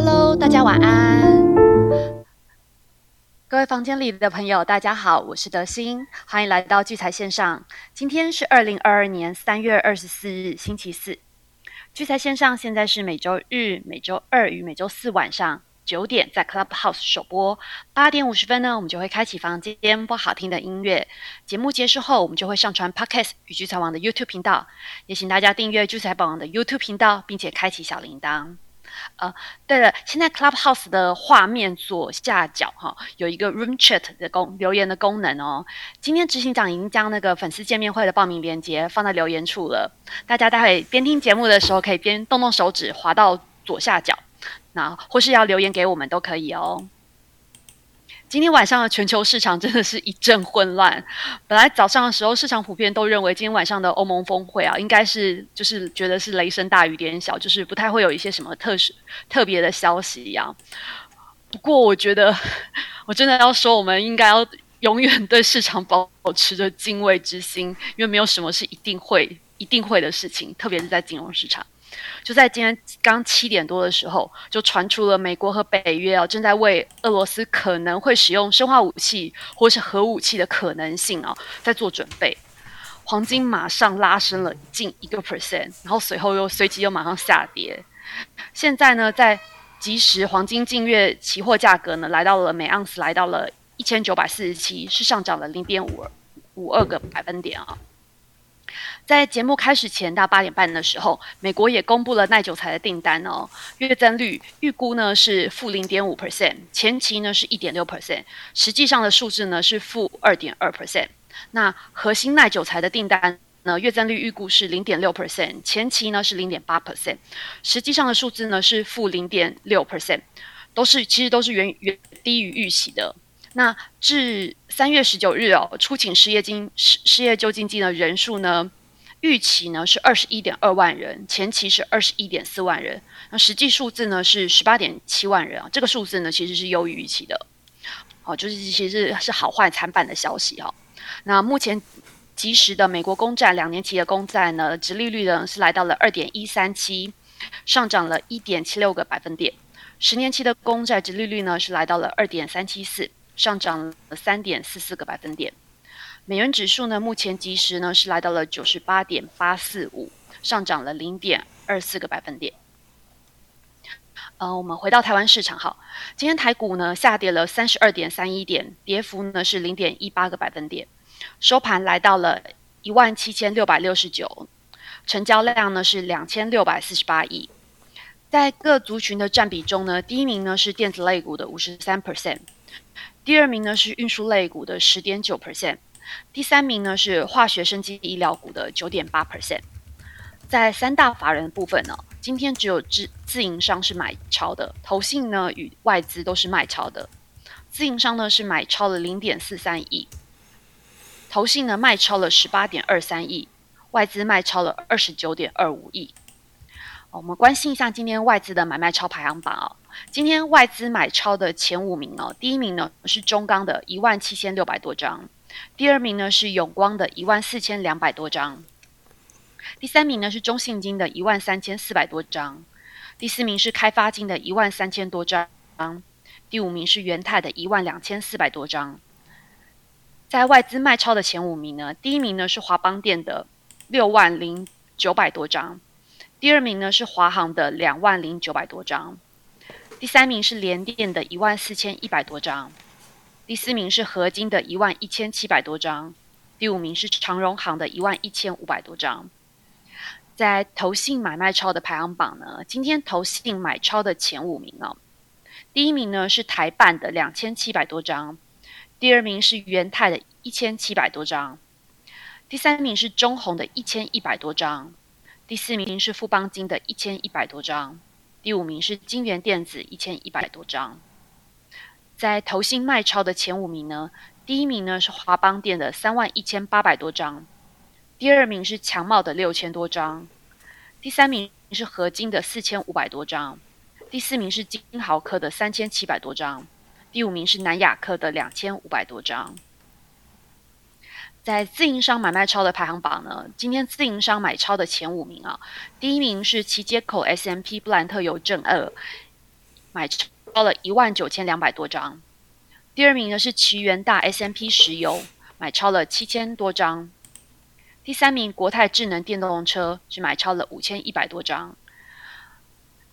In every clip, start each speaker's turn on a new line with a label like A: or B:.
A: Hello，大家晚安。各位房间里的朋友，大家好，我是德心，欢迎来到聚财线上。今天是二零二二年三月二十四日，星期四。聚财线上现在是每周日、每周二与每周四晚上九点在 Clubhouse 首播，八点五十分呢，我们就会开启房间播好听的音乐。节目结束后，我们就会上传 Podcast 与聚财网的 YouTube 频道，也请大家订阅聚财宝网的 YouTube 频道，并且开启小铃铛。呃，对了，现在 Clubhouse 的画面左下角哈有一个 Room Chat 的功留言的功能哦。今天执行长已经将那个粉丝见面会的报名链接放在留言处了，大家待会边听节目的时候可以边动动手指滑到左下角，那或是要留言给我们都可以哦。今天晚上的全球市场真的是一阵混乱。本来早上的时候，市场普遍都认为今天晚上的欧盟峰会啊，应该是就是觉得是雷声大雨点小，就是不太会有一些什么特殊特别的消息一样。不过，我觉得我真的要说，我们应该要永远对市场保持着敬畏之心，因为没有什么是一定会一定会的事情，特别是在金融市场。就在今天刚七点多的时候，就传出了美国和北约啊正在为俄罗斯可能会使用生化武器或是核武器的可能性啊在做准备。黄金马上拉升了近一个 percent，然后随后又随即又马上下跌。现在呢，在即时黄金近月期货价格呢来到了每盎司来到了一千九百四十七，是上涨了零点五二五二个百分点啊。在节目开始前，到八点半的时候，美国也公布了耐久材的订单哦，月增率预估呢是负零点五 percent，前期呢是一点六 percent，实际上的数字呢是负二点二 percent。那核心耐久材的订单呢，月增率预估是零点六 percent，前期呢是零点八 percent，实际上的数字呢是负零点六 percent，都是其实都是远远低于预期的。那至三月十九日哦，出请失业金失失业救济金的人数呢？预期呢是二十一点二万人，前期是二十一点四万人，那实际数字呢是十八点七万人啊。这个数字呢其实是优于预期的，哦，就是其实是好坏参半的消息哈。那目前即时的美国公债两年期的公债呢，殖利率呢是来到了二点一三七，上涨了一点七六个百分点；十年期的公债殖利率呢是来到了二点三七四，上涨了三点四四个百分点。美元指数呢，目前即时呢是来到了九十八点八四五，上涨了零点二四个百分点。呃，我们回到台湾市场，好，今天台股呢下跌了三十二点三一点，跌幅呢是零点一八个百分点，收盘来到了一万七千六百六十九，成交量呢是两千六百四十八亿。在各族群的占比中呢，第一名呢是电子类股的五十三 percent，第二名呢是运输类股的十点九 percent。第三名呢是化学生机医疗股的九点八 percent，在三大法人部分呢，今天只有自自营商是买超的，投信呢与外资都是卖超的。自营商呢是买超了零点四三亿，投信呢卖超了十八点二三亿，外资卖超了二十九点二五亿。我们关心一下今天外资的买卖超排行榜哦。今天外资买超的前五名哦，第一名呢是中钢的一万七千六百多张。第二名呢是永光的一万四千两百多张，第三名呢是中信金的一万三千四百多张，第四名是开发金的一万三千多张，第五名是元泰的一万两千四百多张。在外资卖超的前五名呢，第一名呢是华邦电的六万零九百多张，第二名呢是华航的两万零九百多张，第三名是联电的一万四千一百多张。第四名是合金的一万一千七百多张，第五名是长荣行的一万一千五百多张。在投信买卖超的排行榜呢，今天投信买超的前五名哦，第一名呢是台办的两千七百多张，第二名是元泰的一千七百多张，第三名是中红的一千一百多张，第四名是富邦金的一千一百多张，第五名是金源电子一千一百多张。在投信卖超的前五名呢，第一名呢是华邦电的三万一千八百多张，第二名是强茂的六千多张，第三名是合金的四千五百多张，第四名是金豪科的三千七百多张，第五名是南亚科的两千五百多张。在自营商买卖超的排行榜呢，今天自营商买超的前五名啊，第一名是旗街口 S M P 布兰特邮政二。买超了一万九千两百多张。第二名呢是奇源大 S M P 石油，买超了七千多张。第三名国泰智能电动车是买超了五千一百多张。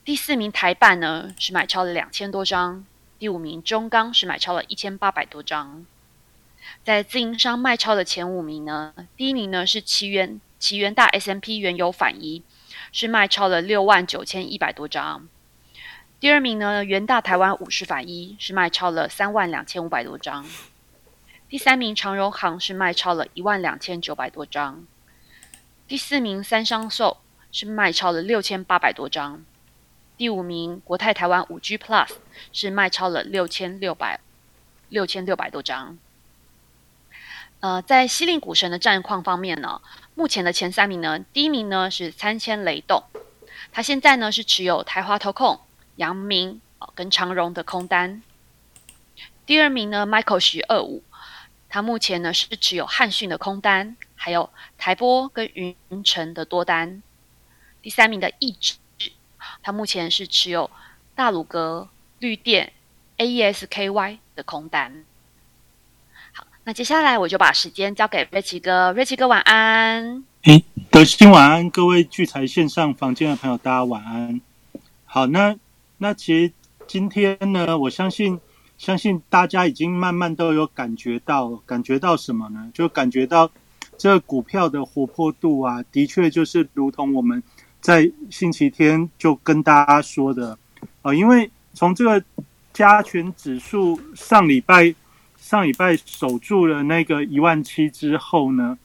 A: 第四名台办呢是买超了两千多张。第五名中钢是买超了一千八百多张。在自营商卖超的前五名呢，第一名呢是奇源奇源大 S M P 原油反一，是卖超了六万九千一百多张。第二名呢，元大台湾五十反一是卖超了三万两千五百多张。第三名长荣行是卖超了一万两千九百多张。第四名三商寿是卖超了六千八百多张。第五名国泰台湾五 G Plus 是卖超了六千六百六千六百多张。呃，在西令股神的战况方面呢，目前的前三名呢，第一名呢是三千雷动，他现在呢是持有台华投控、阳明跟长荣的空单。第二名呢，Michael 徐二五，他目前呢是持有汉讯的空单，还有台波跟云城的多单。第三名的易志，他目前是持有大鲁阁、绿电、AESKY 的空单。那接下来我就把时间交给瑞奇哥，瑞奇哥晚安。
B: 哎，德兴晚安，各位聚财线上房间的朋友，大家晚安。好，那那其实今天呢，我相信相信大家已经慢慢都有感觉到，感觉到什么呢？就感觉到这个股票的活泼度啊，的确就是如同我们在星期天就跟大家说的啊，因为从这个加权指数上礼拜。上礼拜守住了那个一万七之后呢，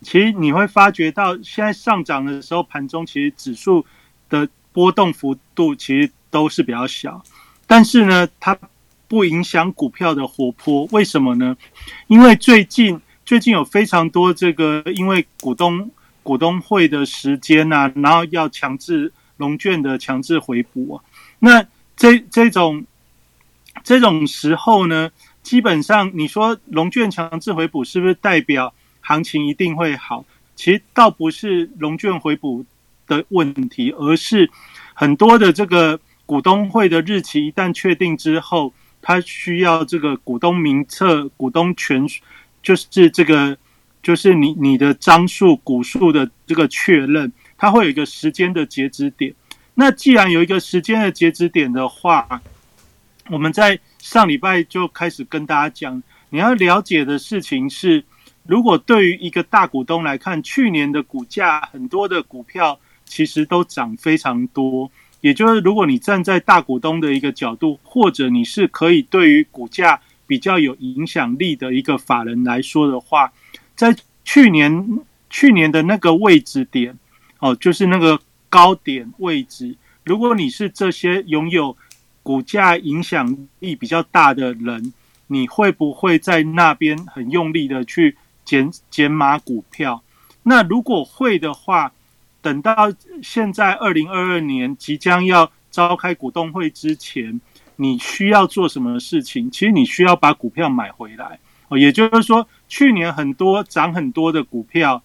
B: 其实你会发觉到现在上涨的时候，盘中其实指数的波动幅度其实都是比较小，但是呢，它不影响股票的活泼。为什么呢？因为最近最近有非常多这个因为股东股东会的时间啊，然后要强制龙卷的强制回补啊，那这这种这种时候呢？基本上，你说龙卷强制回补是不是代表行情一定会好？其实倒不是龙卷回补的问题，而是很多的这个股东会的日期一旦确定之后，它需要这个股东名册、股东权，就是这个就是你你的张数股数的这个确认，它会有一个时间的截止点。那既然有一个时间的截止点的话，我们在上礼拜就开始跟大家讲，你要了解的事情是，如果对于一个大股东来看，去年的股价很多的股票其实都涨非常多。也就是，如果你站在大股东的一个角度，或者你是可以对于股价比较有影响力的一个法人来说的话，在去年去年的那个位置点，哦，就是那个高点位置，如果你是这些拥有。股价影响力比较大的人，你会不会在那边很用力的去减减码股票？那如果会的话，等到现在二零二二年即将要召开股东会之前，你需要做什么事情？其实你需要把股票买回来哦。也就是说，去年很多涨很多的股票，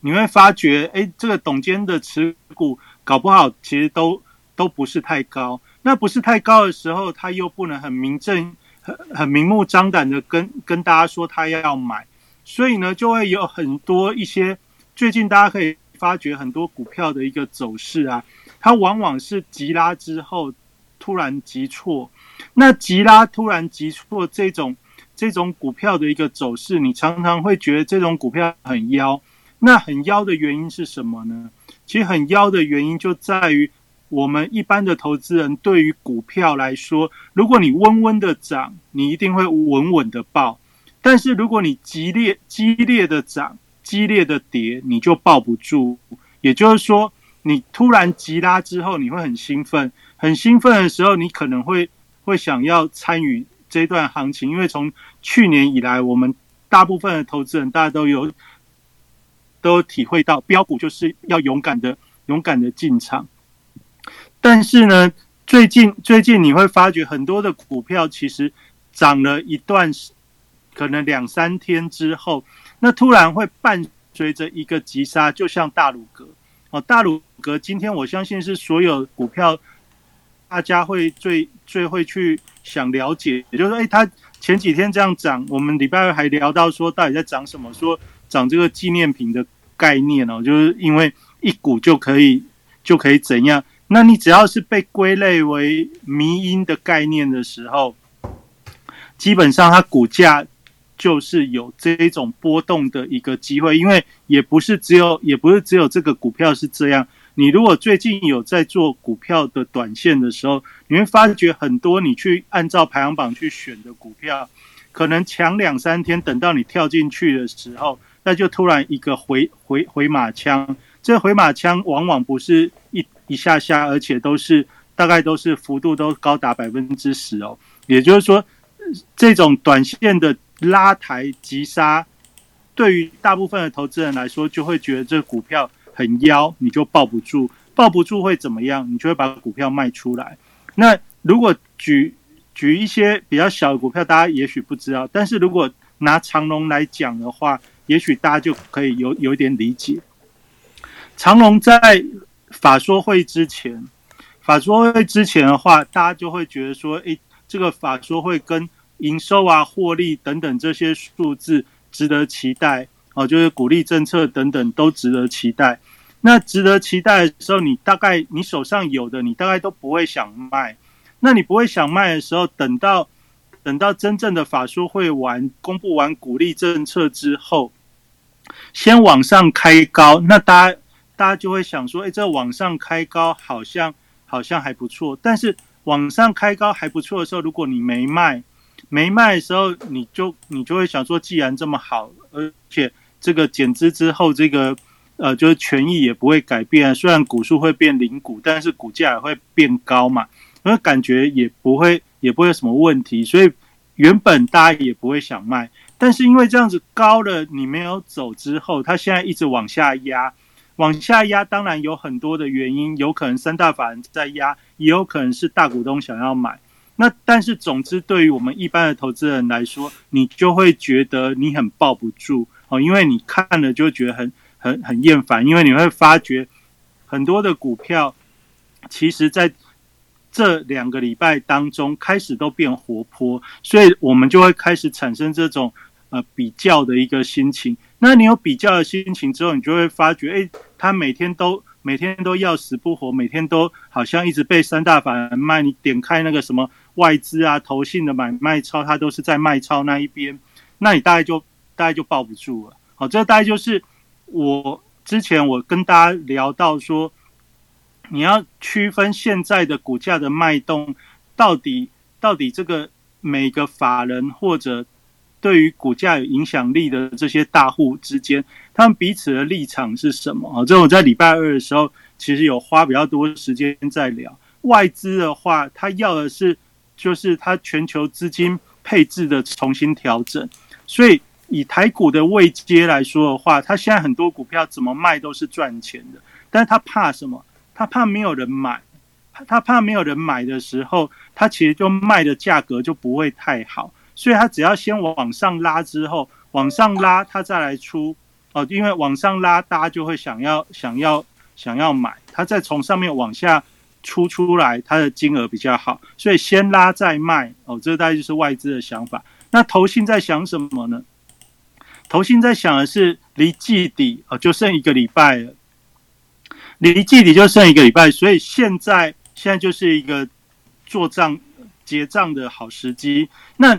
B: 你会发觉，哎，这个董监的持股搞不好其实都都不是太高。那不是太高的时候，他又不能很明正、很很明目张胆的跟跟大家说他要买，所以呢，就会有很多一些最近大家可以发觉很多股票的一个走势啊，它往往是急拉之后突然急挫，那急拉突然急挫这种这种股票的一个走势，你常常会觉得这种股票很妖。那很妖的原因是什么呢？其实很妖的原因就在于。我们一般的投资人对于股票来说，如果你温温的涨，你一定会稳稳的抱；但是如果你激烈激烈的涨，激烈的跌，你就抱不住。也就是说，你突然急拉之后，你会很兴奋，很兴奋的时候，你可能会会想要参与这段行情，因为从去年以来，我们大部分的投资人大家都有都体会到，标股就是要勇敢的勇敢的进场。但是呢，最近最近你会发觉很多的股票其实涨了一段，可能两三天之后，那突然会伴随着一个急杀，就像大鲁格哦，大鲁格今天我相信是所有股票大家会最最会去想了解，也就是说，哎，它前几天这样涨，我们礼拜二还聊到说到底在涨什么，说涨这个纪念品的概念哦，就是因为一股就可以就可以怎样？那你只要是被归类为迷因的概念的时候，基本上它股价。就是有这种波动的一个机会，因为也不是只有，也不是只有这个股票是这样。你如果最近有在做股票的短线的时候，你会发觉很多你去按照排行榜去选的股票，可能强两三天，等到你跳进去的时候，那就突然一个回回回马枪。这回马枪往往不是一下下，而且都是大概都是幅度都高达百分之十哦。也就是说，这种短线的。拉抬急杀，对于大部分的投资人来说，就会觉得这股票很妖，你就抱不住，抱不住会怎么样？你就会把股票卖出来。那如果举举一些比较小的股票，大家也许不知道，但是如果拿长隆来讲的话，也许大家就可以有有一点理解。长隆在法说会之前，法说会之前的话，大家就会觉得说，诶，这个法说会跟营收啊、获利等等这些数字值得期待哦，就是鼓励政策等等都值得期待。那值得期待的时候，你大概你手上有的，你大概都不会想卖。那你不会想卖的时候，等到等到真正的法说会完、公布完鼓励政策之后，先往上开高，那大家大家就会想说，哎，这往上开高好像好像还不错。但是往上开高还不错的时候，如果你没卖，没卖的时候，你就你就会想说，既然这么好，而且这个减资之后，这个呃，就是权益也不会改变，虽然股数会变零股，但是股价也会变高嘛，那感觉也不会也不会有什么问题，所以原本大家也不会想卖，但是因为这样子高了，你没有走之后，它现在一直往下压，往下压，当然有很多的原因，有可能三大法人在压，也有可能是大股东想要买。那但是，总之，对于我们一般的投资人来说，你就会觉得你很抱不住哦，因为你看了就觉得很很很厌烦，因为你会发觉很多的股票，其实在这两个礼拜当中开始都变活泼，所以我们就会开始产生这种呃比较的一个心情。那你有比较的心情之后，你就会发觉，哎，他每天都。每天都要死不活，每天都好像一直被三大法人卖。你点开那个什么外资啊、投信的买卖超，它都是在卖超那一边，那你大概就大概就抱不住了。好，这大概就是我之前我跟大家聊到说，你要区分现在的股价的脉动，到底到底这个每个法人或者。对于股价有影响力的这些大户之间，他们彼此的立场是什么啊？这我在礼拜二的时候，其实有花比较多时间在聊。外资的话，他要的是就是他全球资金配置的重新调整。所以以台股的位阶来说的话，他现在很多股票怎么卖都是赚钱的，但是他怕什么？他怕没有人买，他怕没有人买的时候，他其实就卖的价格就不会太好。所以它只要先往上拉之后，往上拉它再来出哦，因为往上拉大家就会想要想要想要买，它再从上面往下出出来，它的金额比较好，所以先拉再卖哦，这大概就是外资的想法。那投信在想什么呢？投信在想的是离季底哦就剩一个礼拜了，离季底就剩一个礼拜，所以现在现在就是一个做账结账的好时机。那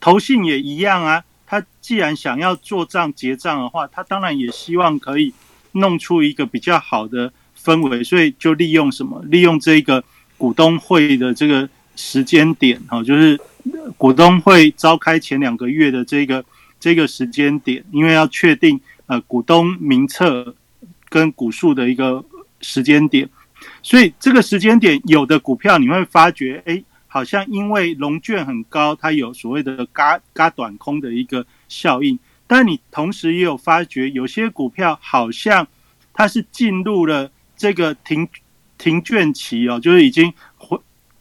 B: 投信也一样啊，他既然想要做账结账的话，他当然也希望可以弄出一个比较好的氛围，所以就利用什么？利用这个股东会的这个时间点，哈，就是股东会召开前两个月的这个这个时间点，因为要确定呃股东名册跟股数的一个时间点，所以这个时间点有的股票你会发觉，哎。好像因为龙卷很高，它有所谓的嘎嘎短空的一个效应，但你同时也有发觉，有些股票好像它是进入了这个停停卷期哦，就是已经回，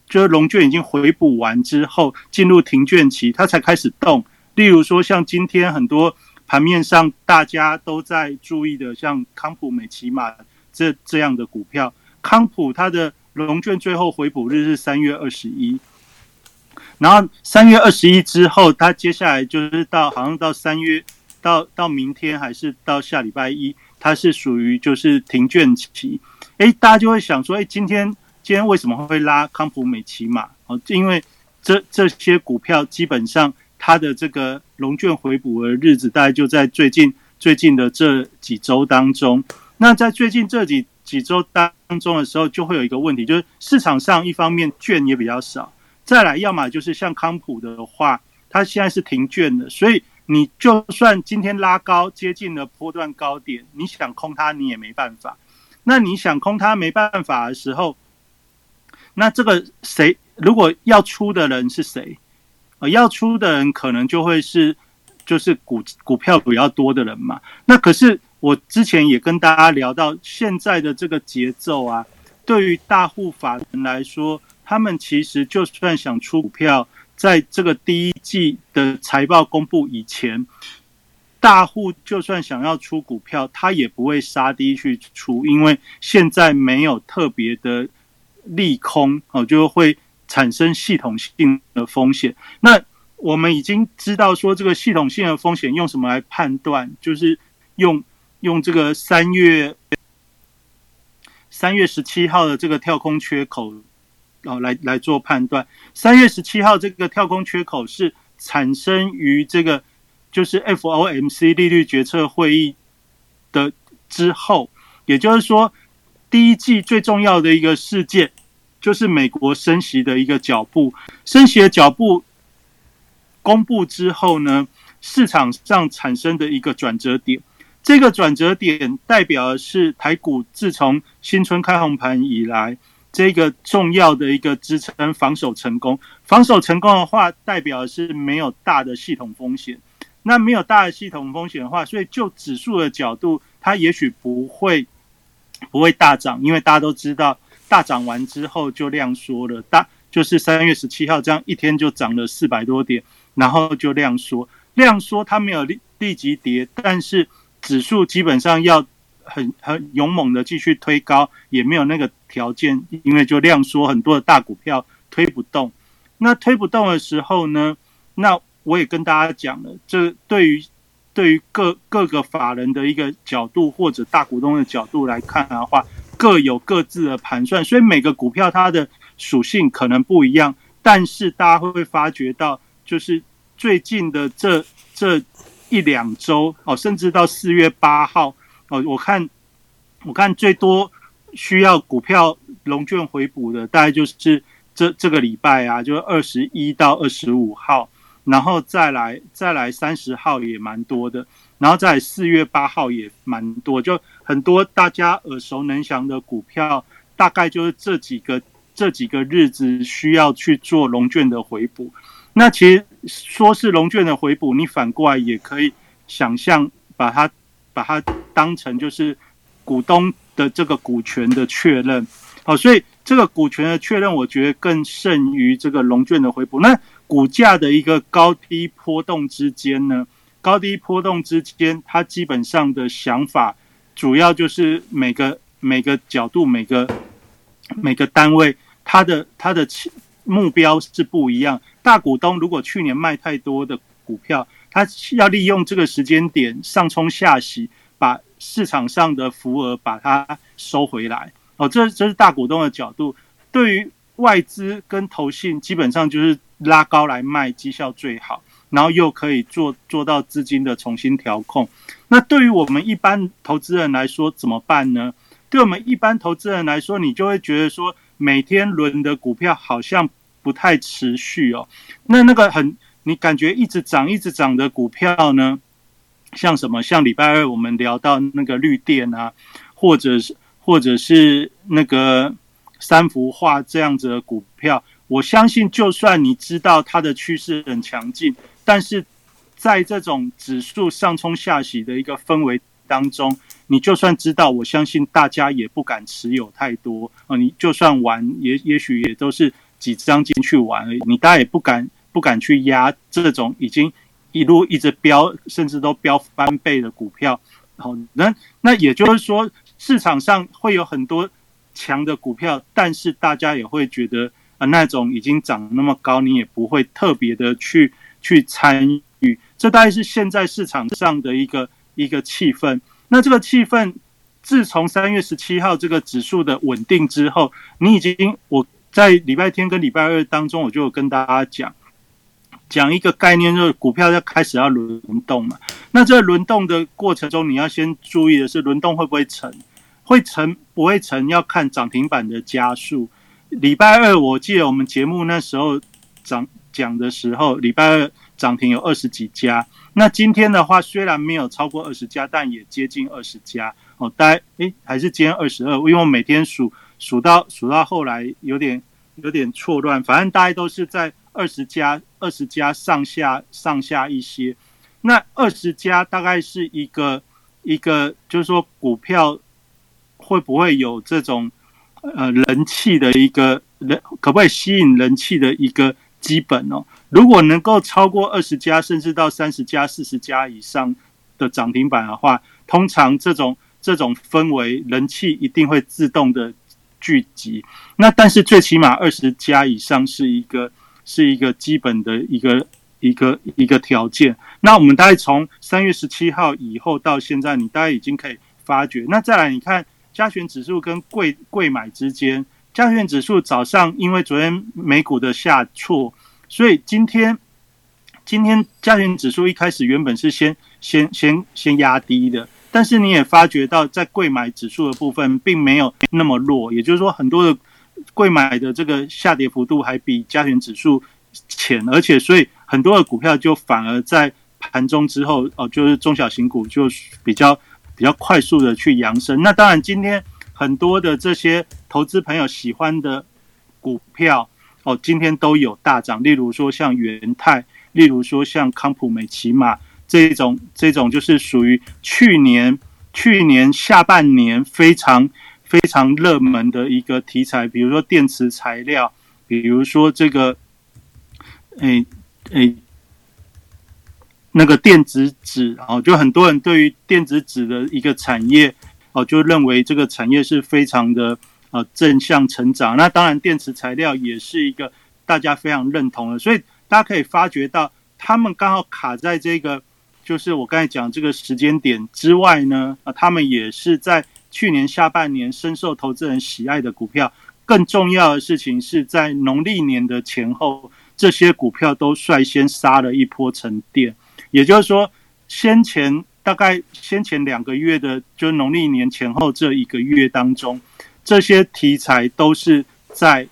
B: 就是龙卷已经回补完之后进入停卷期，它才开始动。例如说，像今天很多盘面上大家都在注意的，像康普、美奇玛这这样的股票，康普它的。龙卷最后回补日是三月二十一，然后三月二十一之后，它接下来就是到好像到三月到到明天还是到下礼拜一，它是属于就是停券期。哎，大家就会想说，哎，今天今天为什么会拉康普美奇马？哦，因为这这些股票基本上它的这个龙卷回补的日子，大概就在最近最近的这几周当中。那在最近这几几周当中的时候，就会有一个问题，就是市场上一方面券也比较少，再来要么就是像康普的话，它现在是停券的，所以你就算今天拉高接近了波段高点，你想空它你也没办法。那你想空它没办法的时候，那这个谁如果要出的人是谁？呃，要出的人可能就会是就是股股票比较多的人嘛。那可是。我之前也跟大家聊到，现在的这个节奏啊，对于大户法人来说，他们其实就算想出股票，在这个第一季的财报公布以前，大户就算想要出股票，他也不会杀低去出，因为现在没有特别的利空哦，就会产生系统性的风险。那我们已经知道说，这个系统性的风险用什么来判断？就是用。用这个三月三月十七号的这个跳空缺口，哦，来来做判断。三月十七号这个跳空缺口是产生于这个就是 FOMC 利率决策会议的之后，也就是说，第一季最重要的一个事件就是美国升息的一个脚步，升息的脚步公布之后呢，市场上产生的一个转折点。这个转折点代表的是台股自从新春开红盘以来，这个重要的一个支撑防守成功。防守成功的话，代表的是没有大的系统风险。那没有大的系统风险的话，所以就指数的角度，它也许不会不会大涨，因为大家都知道，大涨完之后就量缩了。大就是三月十七号这样一天就涨了四百多点，然后就量缩，量缩它没有立立即跌，但是。指数基本上要很很勇猛的继续推高，也没有那个条件，因为就量缩，很多的大股票推不动。那推不动的时候呢？那我也跟大家讲了，这对于对于各各个法人的一个角度，或者大股东的角度来看的话，各有各自的盘算，所以每个股票它的属性可能不一样。但是大家会不会发觉到，就是最近的这这。一两周哦，甚至到四月八号哦，我看我看最多需要股票龙卷回补的，大概就是这这个礼拜啊，就是二十一到二十五号，然后再来再来三十号也蛮多的，然后在四月八号也蛮多，就很多大家耳熟能详的股票，大概就是这几个这几个日子需要去做龙卷的回补。那其实说是龙卷的回补，你反过来也可以想象，把它把它当成就是股东的这个股权的确认。好，所以这个股权的确认，我觉得更胜于这个龙卷的回补。那股价的一个高低波动之间呢，高低波动之间，它基本上的想法，主要就是每个每个角度、每个每个单位，它的它的目标是不一样。大股东如果去年卖太多的股票，他要利用这个时间点上冲下洗，把市场上的浮额把它收回来。哦，这这是大股东的角度。对于外资跟投信，基本上就是拉高来卖，绩效最好，然后又可以做做到资金的重新调控。那对于我们一般投资人来说，怎么办呢？对我们一般投资人来说，你就会觉得说，每天轮的股票好像。不太持续哦，那那个很，你感觉一直涨一直涨的股票呢？像什么？像礼拜二我们聊到那个绿电啊，或者是或者是那个三幅画这样子的股票，我相信就算你知道它的趋势很强劲，但是在这种指数上冲下洗的一个氛围当中，你就算知道，我相信大家也不敢持有太多啊。你就算玩，也也许也都是。几张进去玩而已，你大家也不敢不敢去压这种已经一路一直飙，甚至都飙翻倍的股票。好，那那也就是说，市场上会有很多强的股票，但是大家也会觉得啊，那种已经涨那么高，你也不会特别的去去参与。这大概是现在市场上的一个一个气氛。那这个气氛，自从三月十七号这个指数的稳定之后，你已经我在礼拜天跟礼拜二当中，我就跟大家讲。讲一个概念，就是股票要开始要轮动嘛。那这轮动的过程中，你要先注意的是，轮动会不会成？会成不会成？要看涨停板的加速。礼拜二我记得我们节目那时候讲讲的时候，礼拜二涨停有二十几家。那今天的话，虽然没有超过二十家，但也接近二十家。哦，大诶还是今天二十二，因为我每天数数到数到后来有点有点错乱，反正大概都是在。二十家，二十家上下上下一些，那二十家大概是一个一个，就是说股票会不会有这种呃人气的一个人，可不可以吸引人气的一个基本哦？如果能够超过二十家，甚至到三十家、四十家以上的涨停板的话，通常这种这种氛围人气一定会自动的聚集。那但是最起码二十家以上是一个。是一个基本的一个一个一个条件。那我们大概从三月十七号以后到现在，你大概已经可以发觉。那再来，你看加权指数跟贵贵买之间，加权指数早上因为昨天美股的下挫，所以今天今天加权指数一开始原本是先先先先压低的，但是你也发觉到在贵买指数的部分并没有那么弱，也就是说很多的。贵买的这个下跌幅度还比加权指数浅，而且所以很多的股票就反而在盘中之后哦，就是中小型股就比较比较快速的去扬升。那当然，今天很多的这些投资朋友喜欢的股票哦，今天都有大涨。例如说像元泰，例如说像康普美骑马这种这种，就是属于去年去年下半年非常。非常热门的一个题材，比如说电池材料，比如说这个，诶诶，那个电子纸哦，就很多人对于电子纸的一个产业哦，就认为这个产业是非常的呃正向成长。那当然，电池材料也是一个大家非常认同的，所以大家可以发觉到，他们刚好卡在这个，就是我刚才讲这个时间点之外呢，啊，他们也是在。去年下半年深受投资人喜爱的股票，更重要的事情是在农历年的前后，这些股票都率先杀了一波沉淀。也就是说，先前大概先前两个月的，就是农历年前后这一个月当中，这些题材都是在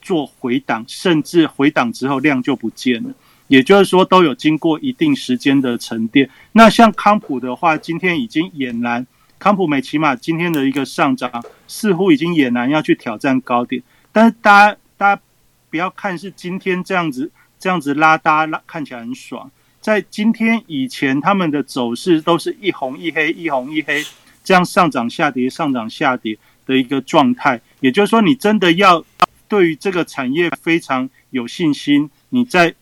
B: 做回档，甚至回档之后量就不见了。也就是说，都有经过一定时间的沉淀。那像康普的话，今天已经俨然。康普美起码今天的一个上涨，似乎已经俨然要去挑战高点。但是大家大家不要看是今天这样子这样子拉大拉看起来很爽，在今天以前他们的走势都是一红一黑一红一黑这样上涨下跌上涨下跌的一个状态。也就是说，你真的要对于这个产业非常有信心，你在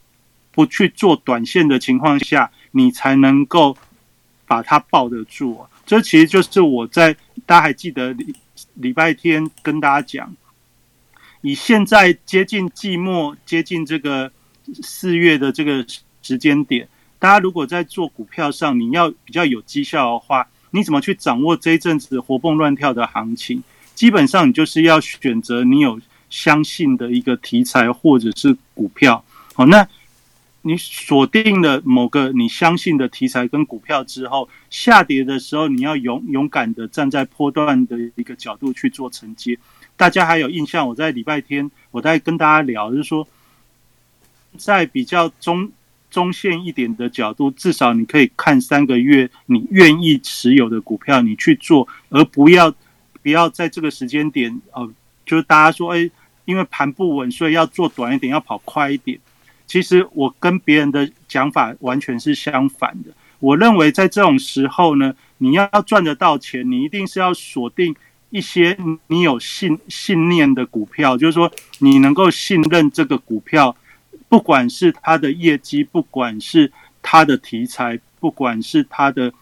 B: 不去做短线的情况下，你才能够把它抱得住。这其实就是我在大家还记得礼礼拜天跟大家讲，以现在接近季末、接近这个四月的这个时间点，大家如果在做股票上，你要比较有绩效的话，你怎么去掌握这一阵子活蹦乱跳的行情？基本上你就是要选择你有相信的一个题材或者是股票。好，那。你锁定了某个你相信的题材跟股票之后，下跌的时候，你要勇勇敢的站在波段的一个角度去做承接。大家还有印象？我在礼拜天我在跟大家聊，就是说，在比较中中线一点的角度，至少你可以看三个月，你愿意持有的股票，你去做，而不要不要在这个时间点哦，就是大家说，哎，因为盘不稳，所以要做短一点，要跑快一点。其实我跟别人的讲法完全是相反的。我认为在这种时候呢，你要赚得到钱，你一定是要锁定一些你有信信念的股票，就是说你能够信任这个股票，不管是它的业绩，不管是它的题材，不管是它的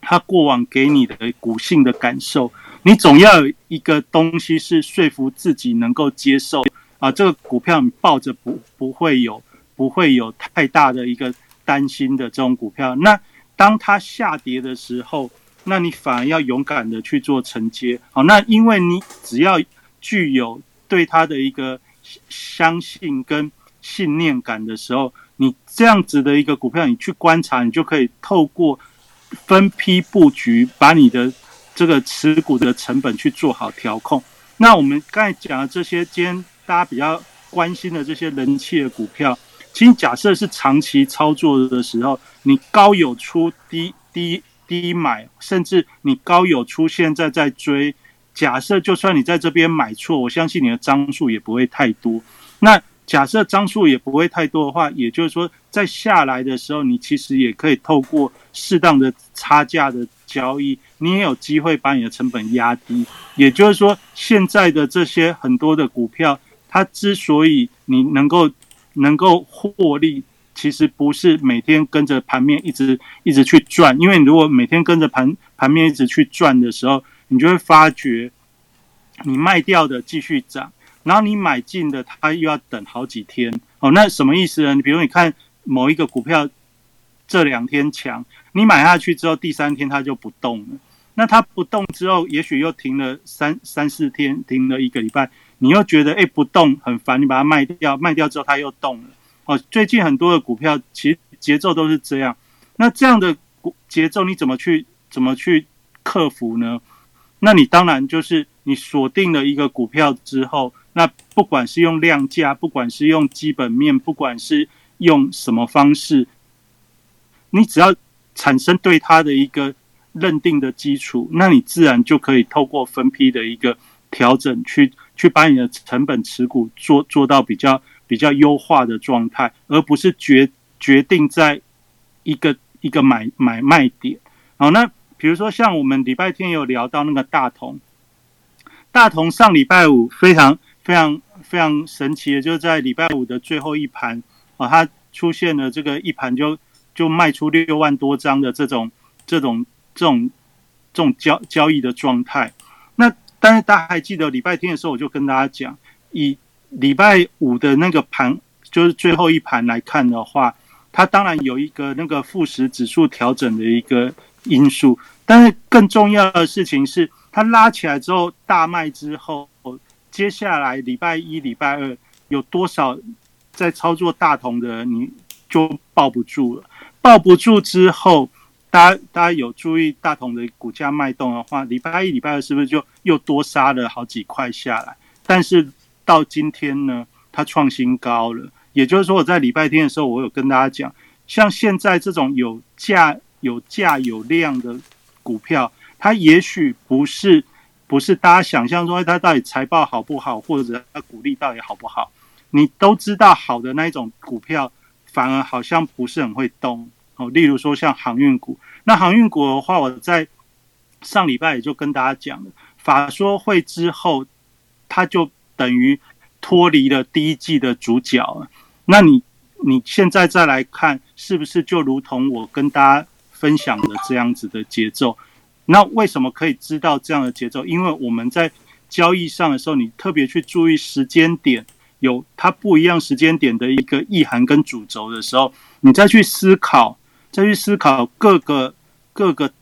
B: 它过往给你的股性的感受，你总要有一个东西是说服自己能够接受啊，这个股票你抱着不不会有不会有太大的一个担心的这种股票。那当它下跌的时候，那你反而要勇敢的去做承接。好，那因为你只要具有对它的一个相信跟信念感的时候，你这样子的一个股票，你去观察，你就可以透过分批布局，把你的这个持股的成本去做好调控。那我们刚才讲的这些，今天大家比较关心的这些人气的股票，其实假设是长期操作的时候，你高有出，低低低买，甚至你高有出，现在在追。假设就算你在这边买错，我相信你的张数也不会太多。那假设张数也不会太多的话，也就是说，在下来的时候，你其实也可以透过适当的差价的交易，你也有机会把你的成本压低。也就是说，现在的这些很多的股票，它之所以你能够能够获利，其实不是每天跟着盘面一直一直去转，因为你如果每天跟着盘盘面一直去转的时候，你就会发觉，你卖掉的继续涨。然后你买进的，它又要等好几天哦。那什么意思呢？你比如你看某一个股票这两天强，你买下去之后，第三天它就不动了。那它不动之后，也许又停了三三四天，停了一个礼拜，你又觉得哎不动很烦，你把它卖掉，卖掉之后它又动了。哦，最近很多的股票其实节奏都是这样。那这样的节奏你怎么去怎么去克服呢？那你当然就是你锁定了一个股票之后。那不管是用量价，不管是用基本面，不管是用什么方式，你只要产生对它的一个认定的基础，那你自然就可以透过分批的一个调整，去去把你的成本持股做做到比较比较优化的状态，而不是决决定在一个一个买买卖点。好，那比如说像我们礼拜天有聊到那个大同，大同上礼拜五非常。非常非常神奇的，就是在礼拜五的最后一盘啊，它出现了这个一盘就就卖出六万多张的这种这种这种这种交交易的状态。但是大家还记得礼拜天的时候，我就跟大家讲，以礼拜五的那个盘就是最后一盘来看的话，它当然有一个那个富时指数调整的一个因素，但是更重要的事情是，它拉起来之后大卖之后。接下来礼拜一、礼拜二有多少在操作大同的，你就抱不住了。抱不住之后，大家大家有注意大同的股价脉动的话，礼拜一、礼拜二是不是就又多杀了好几块下来？但是到今天呢，它创新高了。也就是说，我在礼拜天的时候，我有跟大家讲，像现在这种有价、有价、有量的股票，它也许不是。不是大家想象中，它到底财报好不好，或者它股利到底好不好？你都知道好的那一种股票，反而好像不是很会动哦。例如说像航运股，那航运股的话，我在上礼拜也就跟大家讲了，法说会之后，它就等于脱离了第一季的主角了。那你你现在再来看，是不是就如同我跟大家分享的这样子的节奏？那为什么可以知道这样的节奏？因为我们在交易上的时候，你特别去注意时间点，有它不一样时间点的一个意涵跟主轴的时候，你再去思考，再去思考各个各个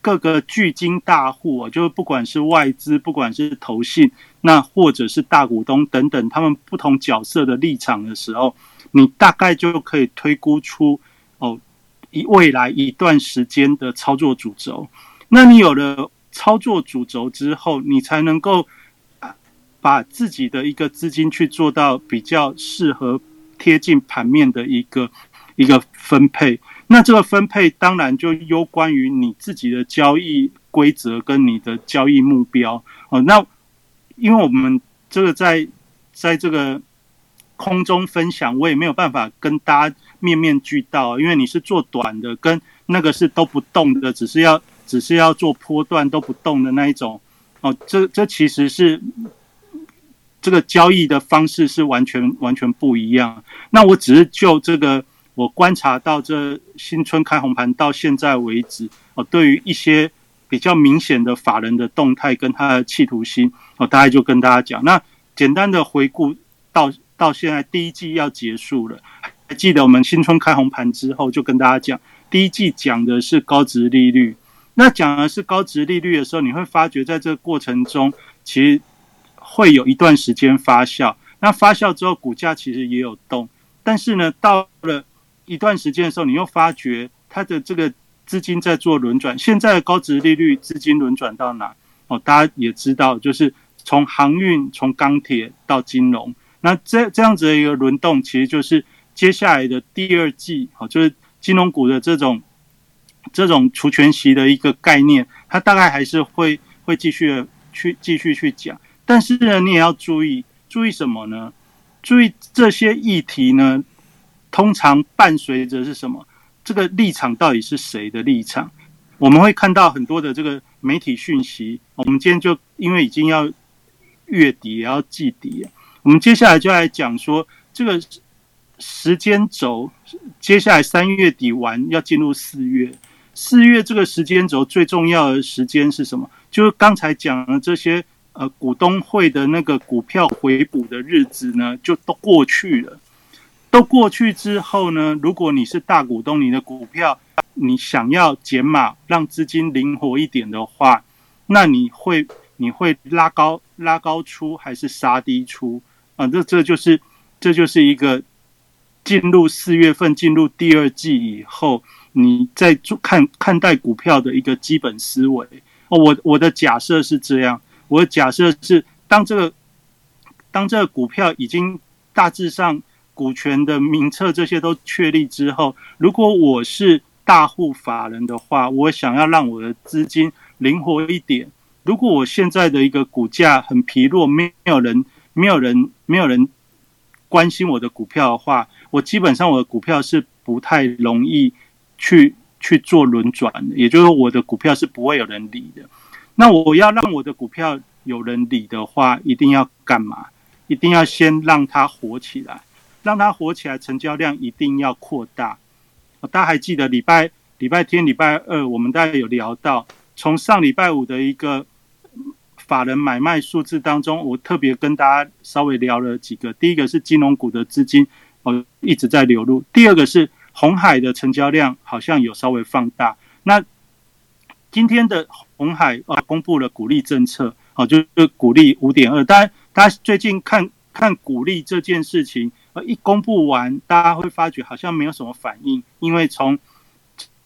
B: 各个巨金大户，就是不管是外资，不管是投信，那或者是大股东等等，他们不同角色的立场的时候，你大概就可以推估出哦。一未来一段时间的操作主轴，那你有了操作主轴之后，你才能够把自己的一个资金去做到比较适合贴近盘面的一个一个分配。那这个分配当然就攸关于你自己的交易规则跟你的交易目标哦。那因为我们这个在在这个。空中分享，我也没有办法跟大家面面俱到，因为你是做短的，跟那个是都不动的，只是要只是要做波段都不动的那一种。哦，这这其实是这个交易的方式是完全完全不一样。那我只是就这个我观察到这新春开红盘到现在为止，哦，对于一些比较明显的法人的动态跟他的企图心，哦，大概就跟大家讲。那简单的回顾到到现在第一季要结束了，还记得我们新春开红盘之后就跟大家讲，第一季讲的是高值利率。那讲的是高值利率的时候，你会发觉在这个过程中，其实会有一段时间发酵。那发酵之后，股价其实也有动，但是呢，到了一段时间的时候，你又发觉它的这个资金在做轮转。现在的高值利率资金轮转到哪？哦，大家也知道，就是从航运、从钢铁到金融。那这这样子的一个轮动，其实就是接下来的第二季，哦，就是金融股的这种这种除权息的一个概念，它大概还是会会继续去继续去讲。但是呢，你也要注意。注意什么呢？注意这些议题呢，通常伴随着是什么？这个立场到底是谁的立场？我们会看到很多的这个媒体讯息。我们今天就因为已经要月底，也要季底，我们接下来就来讲说这个时间轴。接下来三月底完，要进入四月。四月这个时间轴最重要的时间是什么？就是刚才讲的这些。呃，股东会的那个股票回补的日子呢，就都过去了。都过去之后呢，如果你是大股东，你的股票你想要减码，让资金灵活一点的话，那你会你会拉高拉高出还是杀低出啊？这这就是这就是一个进入四月份进入第二季以后，你在做看看待股票的一个基本思维哦。我我的假设是这样。我假设是，当这个当这个股票已经大致上股权的名册这些都确立之后，如果我是大户法人的话，我想要让我的资金灵活一点。如果我现在的一个股价很疲弱，没有人没有人没有人关心我的股票的话，我基本上我的股票是不太容易去去做轮转的，也就是说，我的股票是不会有人理的。那我要让我的股票有人理的话，一定要干嘛？一定要先让它火起来，让它火起来，成交量一定要扩大。大家还记得礼拜礼拜天、礼拜二，我们大概有聊到，从上礼拜五的一个法人买卖数字当中，我特别跟大家稍微聊了几个。第一个是金融股的资金哦一直在流入，第二个是红海的成交量好像有稍微放大。那今天的红海啊，公布了鼓励政策，哦，就是鼓励五点二。当然，大家最近看看鼓励这件事情，呃，一公布完，大家会发觉好像没有什么反应，因为从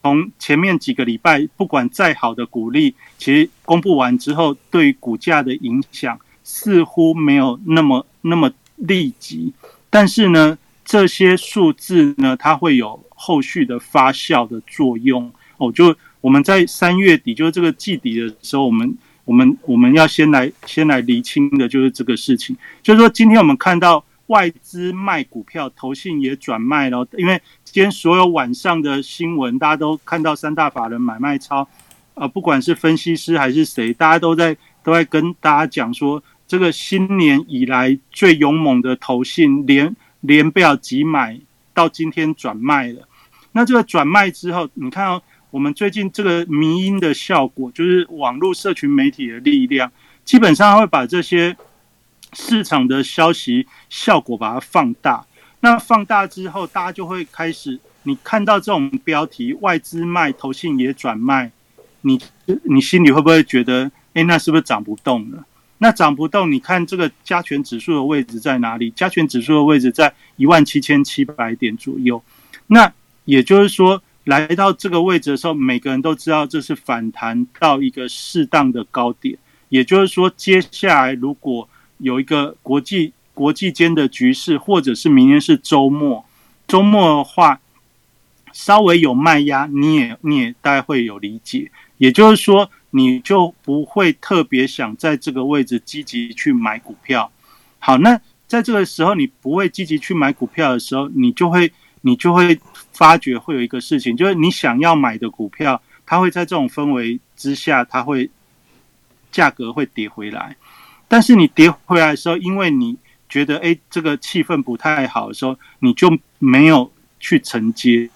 B: 从前面几个礼拜，不管再好的鼓励，其实公布完之后，对股价的影响似乎没有那么那么立即。但是呢，这些数字呢，它会有后续的发酵的作用，哦，就。我们在三月底，就是这个季底的时候，我们我们我们要先来先来厘清的，就是这个事情。就是说，今天我们看到外资卖股票，投信也转卖了。因为今天所有晚上的新闻，大家都看到三大法人买卖超，呃，不管是分析师还是谁，大家都在都在跟大家讲说，这个新年以来最勇猛的投信，连连不要急买，到今天转卖了。那这个转卖之后，你看哦。我们最近这个迷音的效果，就是网络社群媒体的力量，基本上会把这些市场的消息效果把它放大。那放大之后，大家就会开始，你看到这种标题，外资卖，投信也转卖，你你心里会不会觉得，哎，那是不是涨不动了？那涨不动，你看这个加权指数的位置在哪里？加权指数的位置在一万七千七百点左右。那也就是说。来到这个位置的时候，每个人都知道这是反弹到一个适当的高点。也就是说，接下来如果有一个国际国际间的局势，或者是明天是周末，周末的话稍微有卖压，你也你也大概会有理解。也就是说，你就不会特别想在这个位置积极去买股票。好，那在这个时候你不会积极去买股票的时候，你就会。你就会发觉会有一个事情，就是你想要买的股票，它会在这种氛围之下，它会价格会跌回来。但是你跌回来的时候，因为你觉得哎，这个气氛不太好的时候，你就没有去承接。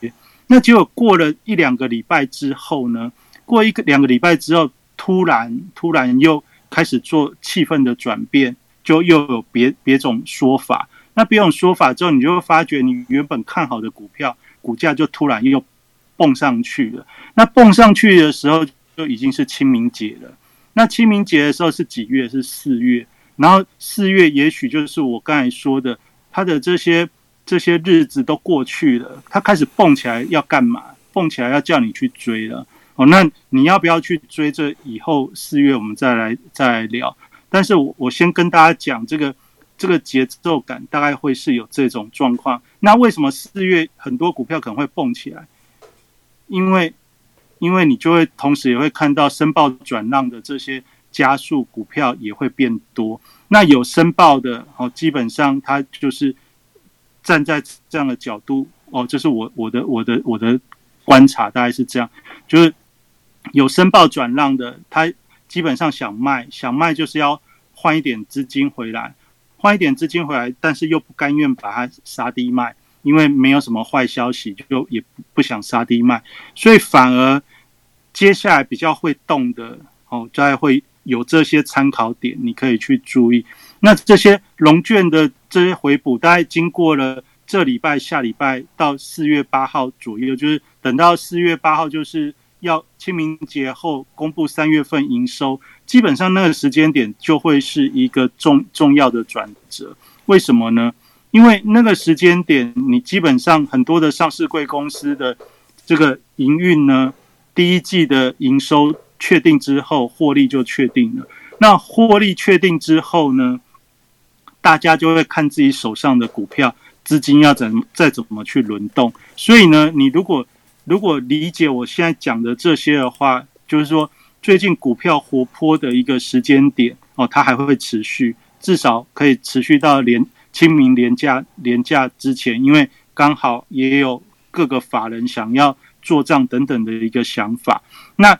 B: 那结果过了一两个礼拜之后呢？过一个两个礼拜之后，突然突然又开始做气氛的转变，就又有别别种说法。那别种说法之后，你就会发觉你原本看好的股票股价就突然又蹦上去了。那蹦上去的时候，就已经是清明节了。那清明节的时候是几月？是四月。然后四月也许就是我刚才说的，它的这些这些日子都过去了，它开始蹦起来要干嘛？蹦起来要叫你去追了。哦，那你要不要去追？这以后四月我们再来再来聊。但是我我先跟大家讲这个这个节奏感大概会是有这种状况。那为什么四月很多股票可能会蹦起来？因为因为你就会同时也会看到申报转让的这些。加速股票也会变多，那有申报的哦，基本上它就是站在这样的角度哦，这是我我的我的我的观察，大概是这样，就是有申报转让的，他基本上想卖，想卖就是要换一点资金回来，换一点资金回来，但是又不甘愿把它杀低卖，因为没有什么坏消息，就也不想杀低卖，所以反而接下来比较会动的哦，再会。有这些参考点，你可以去注意。那这些龙卷的这些回补，大概经过了这礼拜、下礼拜到四月八号左右，就是等到四月八号，就是要清明节后公布三月份营收，基本上那个时间点就会是一个重重要的转折。为什么呢？因为那个时间点，你基本上很多的上市贵公司的这个营运呢，第一季的营收。确定之后，获利就确定了。那获利确定之后呢？大家就会看自己手上的股票资金要怎再怎么去轮动。所以呢，你如果如果理解我现在讲的这些的话，就是说最近股票活泼的一个时间点哦，它还会持续，至少可以持续到连清明连假连假之前，因为刚好也有各个法人想要做账等等的一个想法。那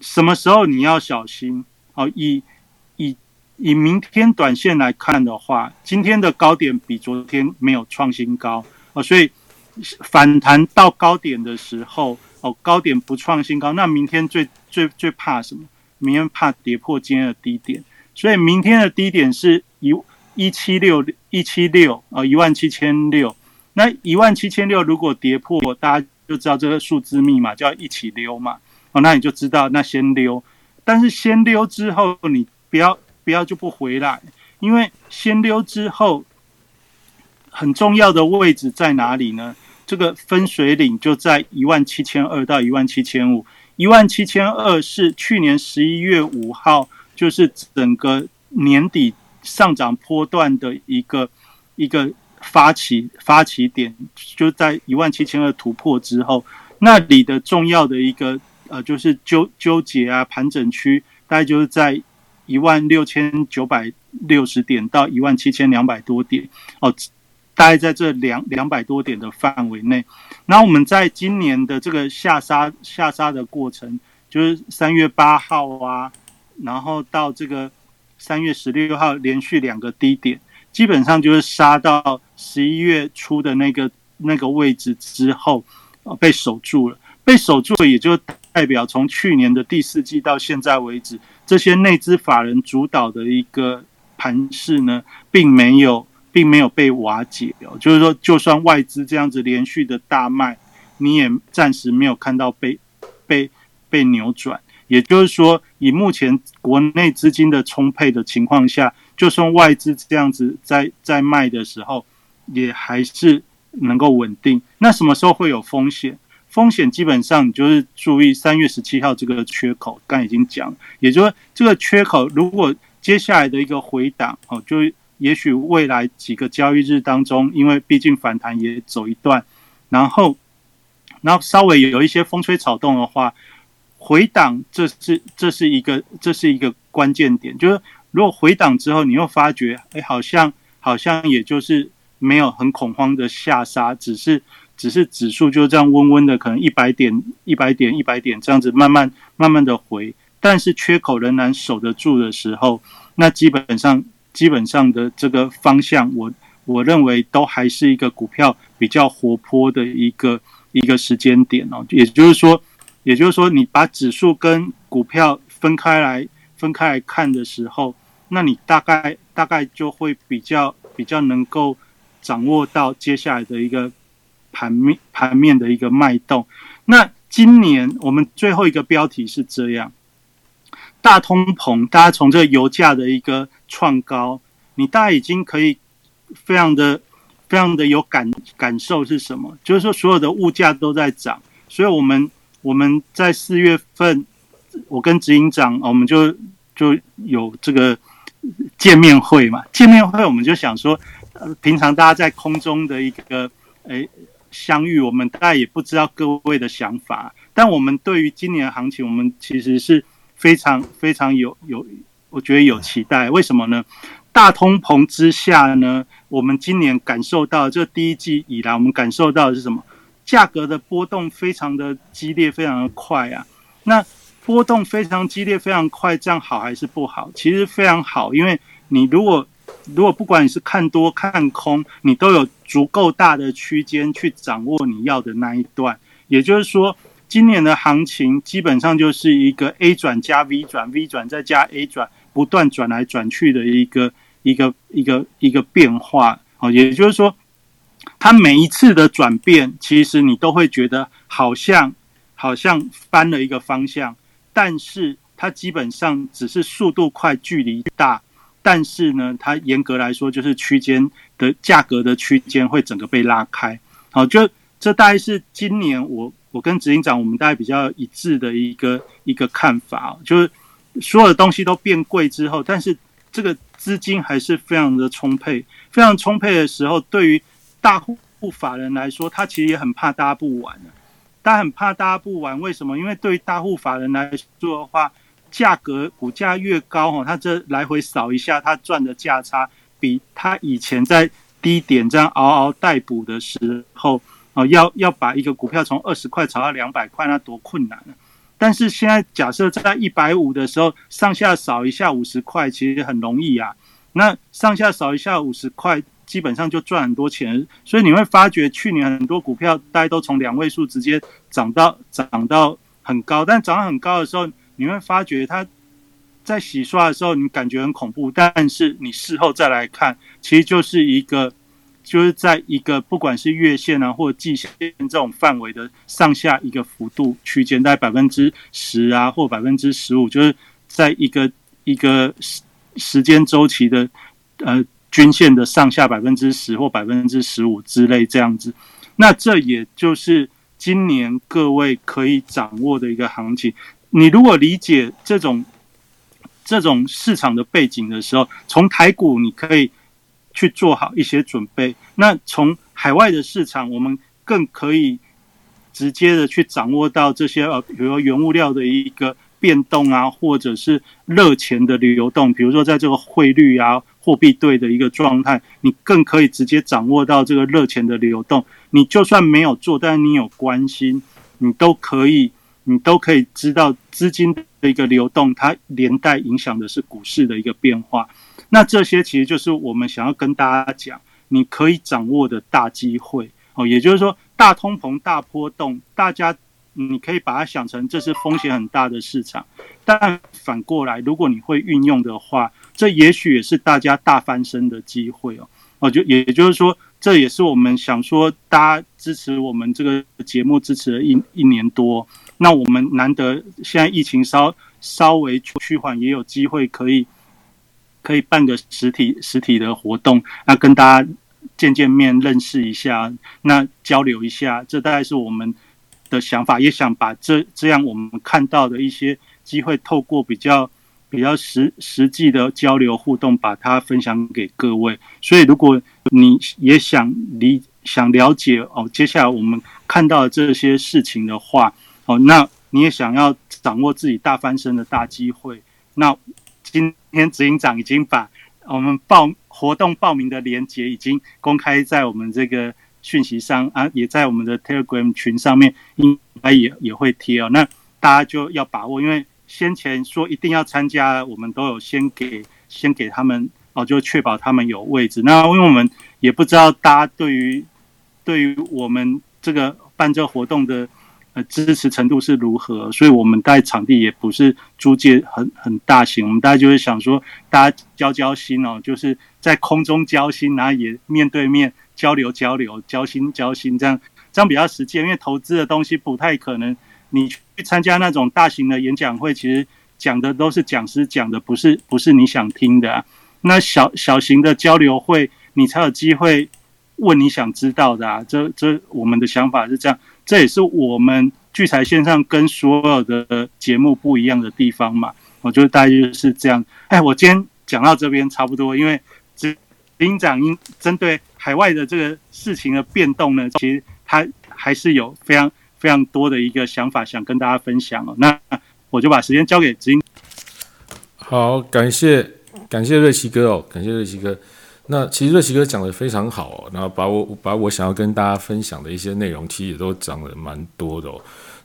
B: 什么时候你要小心？哦，以以以明天短线来看的话，今天的高点比昨天没有创新高哦，所以反弹到高点的时候，哦，高点不创新高，那明天最最最怕什么？明天怕跌破今天的低点，所以明天的低点是一一七六一七六啊，一万七千六。那一万七千六如果跌破，大家就知道这个数字密码叫一起溜嘛。哦，那你就知道，那先溜，但是先溜之后，你不要不要就不回来，因为先溜之后，很重要的位置在哪里呢？这个分水岭就在一万七千二到一万七千五，一万七千二是去年十一月五号，就是整个年底上涨波段的一个一个发起发起点，就在一万七千二突破之后，那里的重要的一个。呃，就是纠纠结啊，盘整区大概就是在一万六千九百六十点到一万七千两百多点哦，大概在这两两百多点的范围内。那我们在今年的这个下杀下杀的过程，就是三月八号啊，然后到这个三月十六号连续两个低点，基本上就是杀到十一月初的那个那个位置之后，被守住了。被守住了，也就代表从去年的第四季到现在为止，这些内资法人主导的一个盘势呢，并没有，并没有被瓦解哦。就是说，就算外资这样子连续的大卖，你也暂时没有看到被被被扭转。也就是说，以目前国内资金的充沛的情况下，就算外资这样子在在卖的时候，也还是能够稳定。那什么时候会有风险？风险基本上你就是注意三月十七号这个缺口，刚已经讲，也就是这个缺口如果接下来的一个回档哦，就也许未来几个交易日当中，因为毕竟反弹也走一段，然后然后稍微有一些风吹草动的话，回档这是这是一个这是一个关键点，就是如果回档之后你又发觉，哎，好像好像也就是没有很恐慌的下杀，只是。只是指数就这样温温的，可能一百点、一百点、一百点这样子慢慢、慢慢的回，但是缺口仍然守得住的时候，那基本上、基本上的这个方向，我我认为都还是一个股票比较活泼的一个一个时间点哦。也就是说，也就是说，你把指数跟股票分开来分开来看的时候，那你大概大概就会比较比较能够掌握到接下来的一个盘面盘面的一个脉动。那今年我们最后一个标题是这样：大通膨，大家从这个油价的一个创高，你大概已经可以非常的非常的有感感受是什么？就是说所有的物价都在涨，所以我们我们在四月份，我跟执行长我们就就有这个见面会嘛，见面会我们就想说，呃，平常大家在空中的一个诶。相遇，我们大概也不知道各位的想法，但我们对于今年的行情，我们其实是非常非常有有，我觉得有期待。为什么呢？大通膨之下呢，我们今年感受到这第一季以来，我们感受到的是什么？价格的波动非常的激烈，非常的快啊。那波动非常激烈，非常快，这样好还是不好？其实非常好，因为你如果如果不管你是看多看空，你都有足够大的区间去掌握你要的那一段。也就是说，今年的行情基本上就是一个 A 转加 V 转，V 转再加 A 转，不断转来转去的一个一个一个一个变化。哦，也就是说，它每一次的转变，其实你都会觉得好像好像翻了一个方向，但是它基本上只是速度快，距离大。但是呢，它严格来说就是区间的价格的区间会整个被拉开。好，就这大概是今年我我跟执行长我们大概比较一致的一个一个看法，就是所有的东西都变贵之后，但是这个资金还是非常的充沛，非常充沛的时候，对于大户法人来说，他其实也很怕大家不玩的，他很怕大家不玩，为什么？因为对于大户法人来说的话。价格股价越高哈，他这来回扫一下，他赚的价差比他以前在低点这样嗷嗷待补的时候哦，要要把一个股票从二十块炒到两百块，那多困难啊！但是现在假设在一百五的时候，上下扫一下五十块，其实很容易啊。那上下扫一下五十块，基本上就赚很多钱。所以你会发觉，去年很多股票大家都从两位数直接涨到涨到很高，但涨到很高的时候。你会发觉它在洗刷的时候，你感觉很恐怖，但是你事后再来看，其实就是一个，就是在一个不管是月线啊或者季线这种范围的上下一个幅度区间，在百分之十啊或百分之十五，就是在一个一个时时间周期的呃均线的上下百分之十或百分之十五之类这样子。那这也就是今年各位可以掌握的一个行情。你如果理解这种这种市场的背景的时候，从台股你可以去做好一些准备。那从海外的市场，我们更可以直接的去掌握到这些呃，比如说原物料的一个变动啊，或者是热钱的流动，比如说在这个汇率啊、货币对的一个状态，你更可以直接掌握到这个热钱的流动。你就算没有做，但是你有关心，你都可以。你都可以知道资金的一个流动，它连带影响的是股市的一个变化。那这些其实就是我们想要跟大家讲，你可以掌握的大机会哦。也就是说，大通膨、大波动，大家你可以把它想成这是风险很大的市场。但反过来，如果你会运用的话，这也许也是大家大翻身的机会哦。哦，就也就是说。这也是我们想说，大家支持我们这个节目支持了一一年多，那我们难得现在疫情稍稍微趋缓，也有机会可以可以办个实体实体的活动，那跟大家见见面、认识一下，那交流一下，这大概是我们的想法，也想把这这样我们看到的一些机会，透过比较。比较实实际的交流互动，把它分享给各位。所以，如果你也想理想了解哦，接下来我们看到这些事情的话，哦，那你也想要掌握自己大翻身的大机会，那今天执行长已经把我们报活动报名的链接已经公开在我们这个讯息上啊，也在我们的 Telegram 群上面，应该也也会贴哦。那大家就要把握，因为。先前说一定要参加，我们都有先给先给他们哦，就确保他们有位置。那因为我们也不知道大家对于对于我们这个办这个活动的呃支持程度是如何，所以我们在场地也不是租借很很大型，我们大家就会想说，大家交交心哦，就是在空中交心，然后也面对面交流交流，交心交心，这样这样比较实际，因为投资的东西不太可能，你去参加那种大型的演讲会，其实讲的都是讲师讲的，不是不是你想听的。那小小型的交流会，你才有机会问你想知道的啊！这这我们的想法是这样，这也是我们聚财线上跟所有的节目不一样的地方嘛。我觉得大概就是这样。哎，我今天讲到这边差不多，因为执行长因针对海外的这个事情的变动呢，其实他还是有非常非常多的一个想法想跟大家分享哦。那我就把时间交给执行。
C: 好，感谢。感谢瑞奇哥哦，感谢瑞奇哥。那其实瑞奇哥讲的非常好哦，然后把我把我想要跟大家分享的一些内容，其实也都讲的蛮多的哦。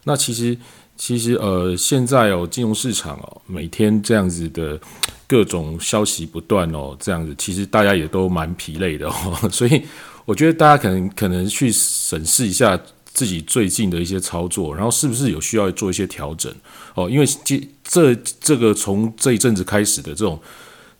C: 那其实其实呃，现在哦，金融市场哦，每天这样子的各种消息不断哦，这样子其实大家也都蛮疲累的哦。所以我觉得大家可能可能去审视一下自己最近的一些操作，然后是不是有需要做一些调整哦？因为这这这个从这一阵子开始的这种。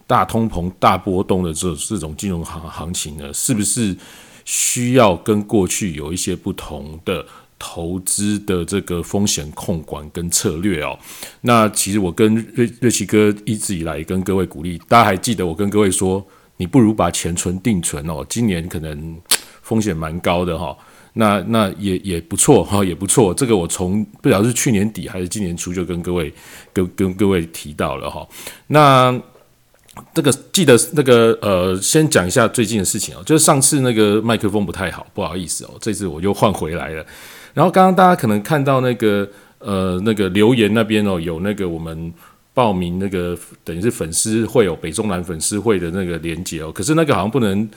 C: 大通膨、大波动的这这种金融行行情呢，是不是需要跟过去有一些不同的投资的这个风险控管跟策略哦？那其实我跟瑞瑞奇哥一直以来跟各位鼓励，大家还记得我跟各位说，你不如把钱存定存哦，今年可能风险蛮高的哈。那那也也不错哈，也不错。这个我从不晓得是去年底还是今年初就跟各位跟跟各位提到了哈。那这个记得那个呃，先讲一下最近的事情哦，就是上次那个麦克风不太好，不好意思哦，这次我又换回来了。然后刚刚大家可能看到那个呃那个留言那边哦，有那个我们报名那个等于是粉丝会有北中南粉丝会的那个连接哦，可是那个好像不能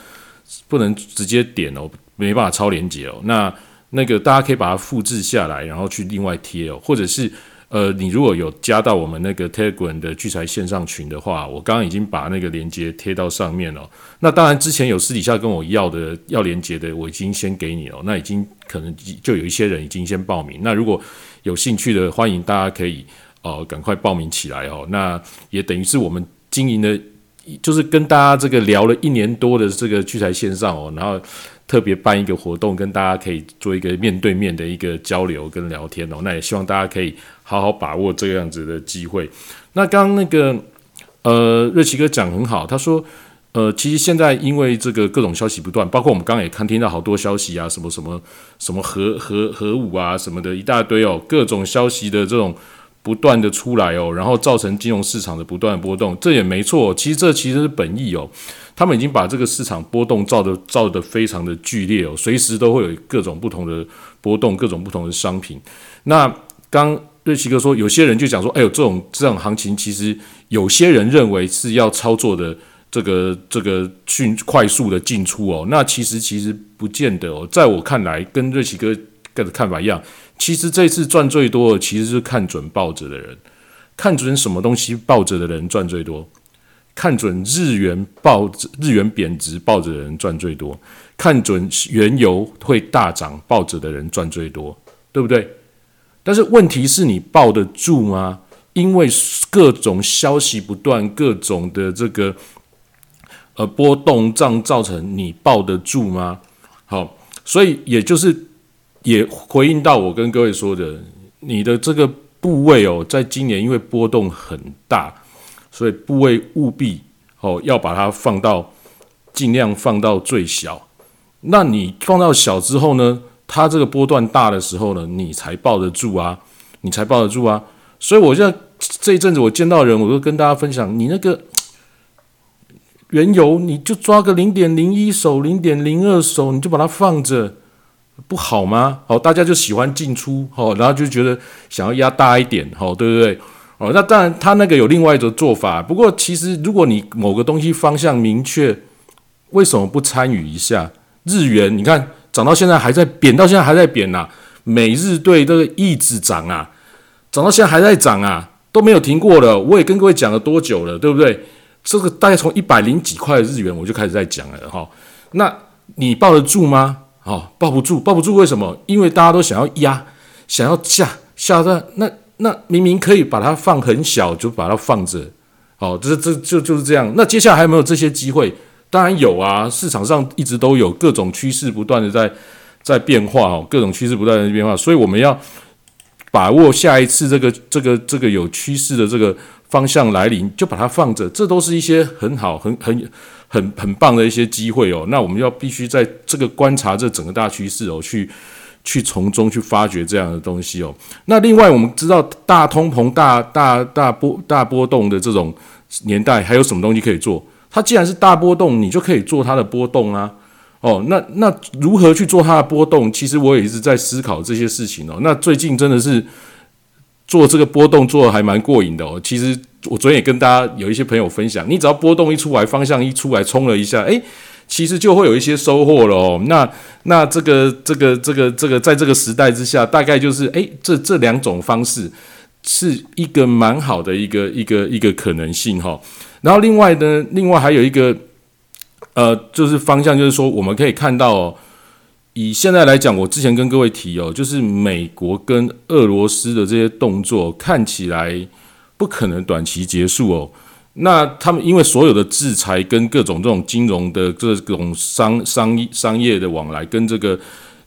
C: 不能直接点哦，没办法超连接哦。那那个大家可以把它复制下来，然后去另外贴哦，或者是。呃，你如果有加到我们那个 Telegram 的聚财线上群的话，我刚刚已经把那个链接贴到上面了。那当然，之前有私底下跟我要的要连接的，我已经先给你了。那已经可能就有一些人已经先报名。那如果有兴趣的，欢迎大家可以呃赶快报名起来哦。那也等于是我们经营的，就是跟大家这个聊了一年多的这个聚财线上哦，然后。特别办一个活动，跟大家可以做一个面对面的一个交流跟聊天哦。那也希望大家可以好好把握这样子的机会。那刚刚那个呃，瑞奇哥讲很好，他说呃，其实现在因为这个各种消息不断，包括我们刚刚也看听到好多消息啊，什么什么什么核核核武啊什么的一大堆哦，各种消息的这种不断的出来哦，然后造成金融市场的不断波动，这也没错。其实这其实是本意哦。他们已经把这个市场波动造的造的非常的剧烈哦，随时都会有各种不同的波动，各种不同的商品。那刚瑞奇哥说，有些人就讲说，哎呦，这种这种行情，其实有些人认为是要操作的，这个这个迅快速的进出哦。那其实其实不见得哦，在我看来，跟瑞奇哥的看法一样，其实这次赚最多的其实是看准抱着的人，看准什么东西抱着的人赚最多。看准日元暴日元贬值，抱着的人赚最多；看准原油会大涨，抱着的人赚最多，对不对？但是问题是你抱得住吗？因为各种消息不断，各种的这个呃波动，这样造成你抱得住吗？好，所以也就是也回应到我跟各位说的，你的这个部位哦，在今年因为波动很大。所以部位务必哦要把它放到尽量放到最小。那你放到小之后呢，它这个波段大的时候呢，你才抱得住啊，你才抱得住啊。所以我现在这一阵子我见到人，我都跟大家分享，你那个原油你就抓个零点零一手、零点零二手，你就把它放着，不好吗？好，大家就喜欢进出，好，然后就觉得想要压大一点，好，对不对？哦，那当然，他那个有另外一种做法。不过，其实如果你某个东西方向明确，为什么不参与一下？日元你看涨到现在还在贬，到现在还在贬呐。美日对这个一直涨啊，涨到现在还在涨啊，都没有停过了。我也跟各位讲了多久了，对不对？这个大概从一百零几块日元我就开始在讲了哈。那你抱得住吗？哦，抱不住，抱不住，为什么？因为大家都想要压。想要下下的那那明明可以把它放很小，就把它放着，哦，这这就就是这样。那接下来还有没有这些机会？当然有啊，市场上一直都有各种趋势不断的在在变化哦，各种趋势不断的变化，所以我们要把握下一次这个这个这个有趋势的这个方向来临，就把它放着，这都是一些很好很很很很棒的一些机会哦。那我们要必须在这个观察这整个大趋势哦，去去从中去发掘这样的东西哦。那另外我们知道大通膨、大大大波大波动的这种年代，还有什么东西可以做？它既然是大波动，你就可以做它的波动啊。哦，那那如何去做它的波动？其实我也一直在思考这些事情哦。那最近真的是做这个波动做的还蛮过瘾的哦。其实我昨天也跟大家有一些朋友分享，你只要波动一出来，方向一出来，冲了一下，诶，其实就会有一些收获了。那那这个这个这个这个，在这个时代之下，大概就是诶，这这两种方式是一个蛮好的一个一个一个可能性哈。然后另外呢，另外还有一个。呃，就是方向，就是说，我们可以看到，哦，以现在来讲，我之前跟各位提哦，就是美国跟俄罗斯的这些动作看起来不可能短期结束哦。那他们因为所有的制裁跟各种这种金融的这种商商商业的往来，跟这个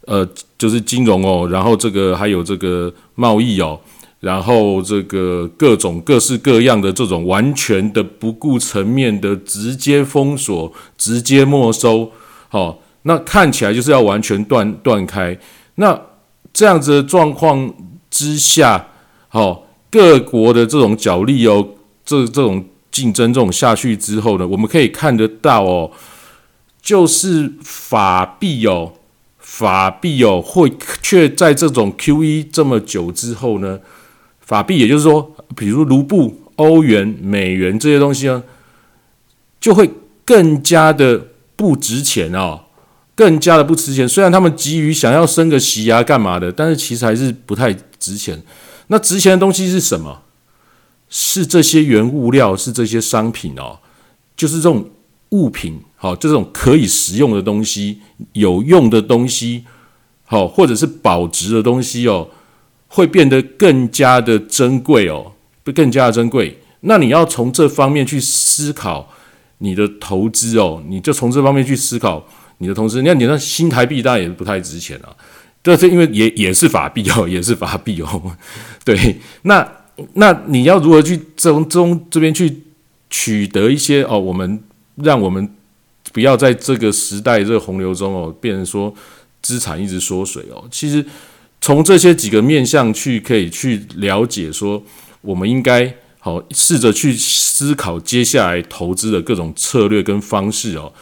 C: 呃，就是金融哦，然后这个还有这个贸易哦。然后这个各种各式各样的这种完全的不顾层面的直接封锁、直接没收，好，那看起来就是要完全断断开。那这样子的状况之下，好，各国的这种角力哦，这这种竞争这种下去之后呢，我们可以看得到哦，就是法币哦，法币哦，会却在这种 Q E 这么久之后呢。法币，也就是说，比如卢布、欧元、美元这些东西呢，就会更加的不值钱哦，更加的不值钱。虽然他们急于想要升个息啊，干嘛的，但是其实还是不太值钱。那值钱的东西是什么？是这些原物料，是这些商品哦，就是这种物品，好，这种可以食用的东西、有用的东西，好，或者是保值的东西哦。会变得更加的珍贵哦，会更加的珍贵。那你要从这方面去思考你的投资哦，你就从这方面去思考你的投资。你看，你那新台币当然也不太值钱啊，那是因为也也是法币哦，也是法币哦。对，那那你要如何去从中这边去取得一些哦，我们让我们不要在这个时代这个洪流中哦，变成说资产一直缩水哦，其实。从这些几个面向去，可以去了解说，我们应该好试着去思考接下来投资的各种策略跟方式哦。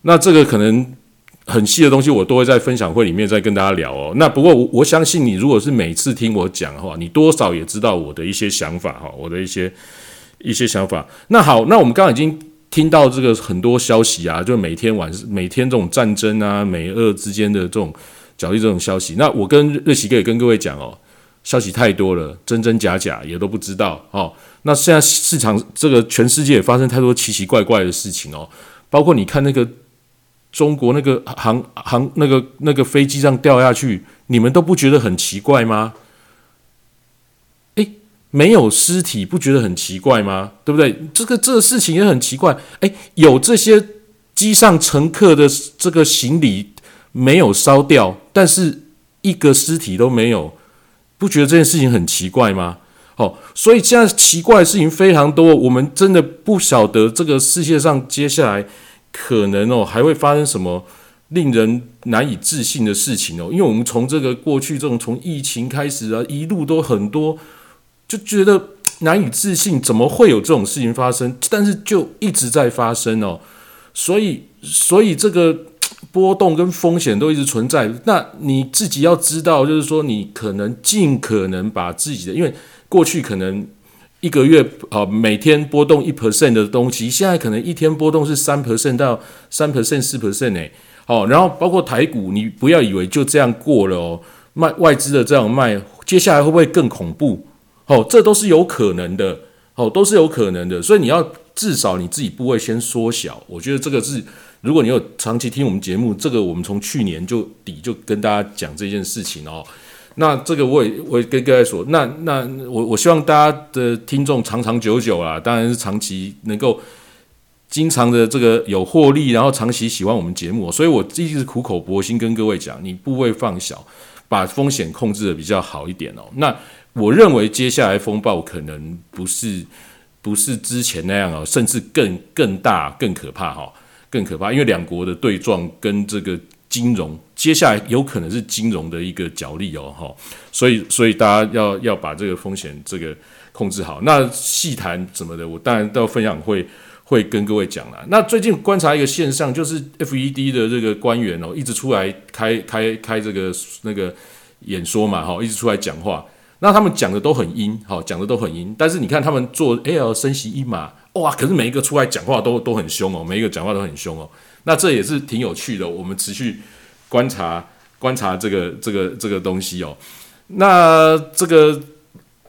C: 那这个可能很细的东西，我都会在分享会里面再跟大家聊哦。那不过我我相信你，如果是每次听我讲的话，你多少也知道我的一些想法哈，我的一些一些想法。那好，那我们刚刚已经听到这个很多消息啊，就每天晚每天这种战争啊，美俄之间的这种。角力这种消息，那我跟瑞奇哥也跟各位讲哦，消息太多了，真真假假也都不知道哦。那现在市场这个全世界也发生太多奇奇怪怪的事情哦，包括你看那个中国那个航航那个那个飞机上掉下去，你们都不觉得很奇怪吗？诶，没有尸体不觉得很奇怪吗？对不对？这个这个事情也很奇怪。诶，有这些机上乘客的这个行李。没有烧掉，但是一个尸体都没有，不觉得这件事情很奇怪吗？哦，所以现在奇怪的事情非常多，我们真的不晓得这个世界上接下来可能哦还会发生什么令人难以置信的事情哦。因为我们从这个过去这种从疫情开始啊，一路都很多，就觉得难以置信，怎么会有这种事情发生？但是就一直在发生哦，所以，所以这个。波动跟风险都一直存在，那你自己要知道，就是说你可能尽可能把自己的，因为过去可能一个月啊每天波动一 percent 的东西，现在可能一天波动是三 percent 到三 percent 四 percent 哎，好，然后包括台股，你不要以为就这样过了哦，卖外资的这样卖，接下来会不会更恐怖？哦，这都是有可能的，哦，都是有可能的，所以你要至少你自己部位先缩小，我觉得这个是。如果你有长期听我们节目，这个我们从去年就底就跟大家讲这件事情哦。那这个我也我也跟各位说，那那我我希望大家的听众长长久久啊，当然是长期能够经常的这个有获利，然后长期喜欢我们节目，所以我一直苦口婆心跟各位讲，你部位放小，把风险控制的比较好一点哦。那我认为接下来风暴可能不是不是之前那样哦，甚至更更大、更可怕哈，更可怕，因为两国的对撞跟这个。金融接下来有可能是金融的一个角力哦，哈，所以所以大家要要把这个风险这个控制好。那细谈什么的，我当然到分享会会跟各位讲了。那最近观察一个现象，就是 FED 的这个官员哦，一直出来开开开这个那个演说嘛，哈，一直出来讲话。那他们讲的都很阴，哈，讲的都很阴。但是你看他们做 L 升息一码，哇，可是每一个出来讲话都都很凶哦，每一个讲话都很凶哦。那这也是挺有趣的，我们持续观察观察这个这个这个东西哦。那这个，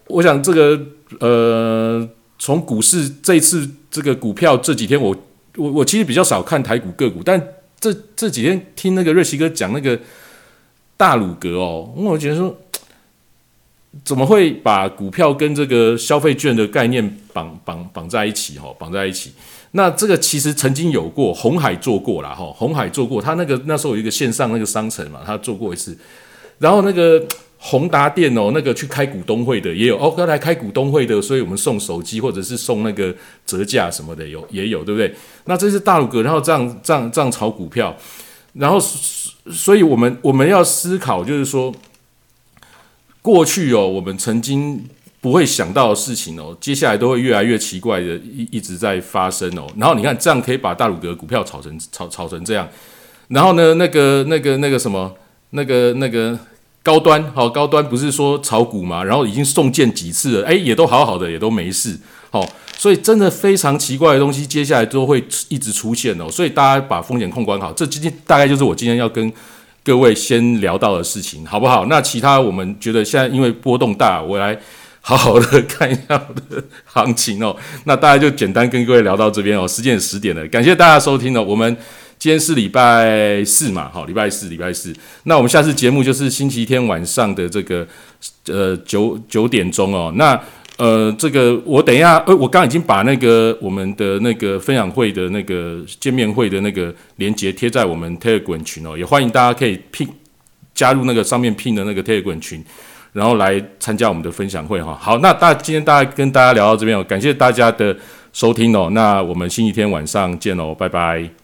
C: 我想这个呃，从股市这次这个股票这几天，我我我其实比较少看台股个股，但这这几天听那个瑞奇哥讲那个大鲁格哦，我觉得说怎么会把股票跟这个消费券的概念绑绑绑在一起哈，绑在一起。那这个其实曾经有过，红海做过了哈，红海做过，他那个那时候有一个线上那个商城嘛，他做过一次。然后那个宏达电哦，那个去开股东会的也有哦，要来开股东会的，所以我们送手机或者是送那个折价什么的有也有，对不对？那这是大陆哥，然后这样这样这样炒股票，然后所以我们我们要思考，就是说过去哦，我们曾经。不会想到的事情哦，接下来都会越来越奇怪的，一一直在发生哦。然后你看，这样可以把大鲁格股票炒成炒炒成这样。然后呢，那个那个那个什么，那个那个高端，好高端不是说炒股嘛？然后已经送件几次了，哎，也都好好的，也都没事。好，所以真的非常奇怪的东西，接下来都会一直出现哦。所以大家把风险控管好，这今天大概就是我今天要跟各位先聊到的事情，好不好？那其他我们觉得现在因为波动大，我来。好好的看一下我的行情哦，那大家就简单跟各位聊到这边哦，时间十点了，感谢大家收听哦。我们今天是礼拜四嘛，好，礼拜四，礼拜四。那我们下次节目就是星期天晚上的这个呃九九点钟哦。那呃这个我等一下，呃我刚已经把那个我们的那个分享会的那个见面会的那个连接贴在我们 Telegram 群哦，也欢迎大家可以拼加入那个上面拼的那个 Telegram 群。然后来参加我们的分享会哈，好，那大今天大家跟大家聊到这边哦，感谢大家的收听哦，那我们星期天晚上见哦，拜拜。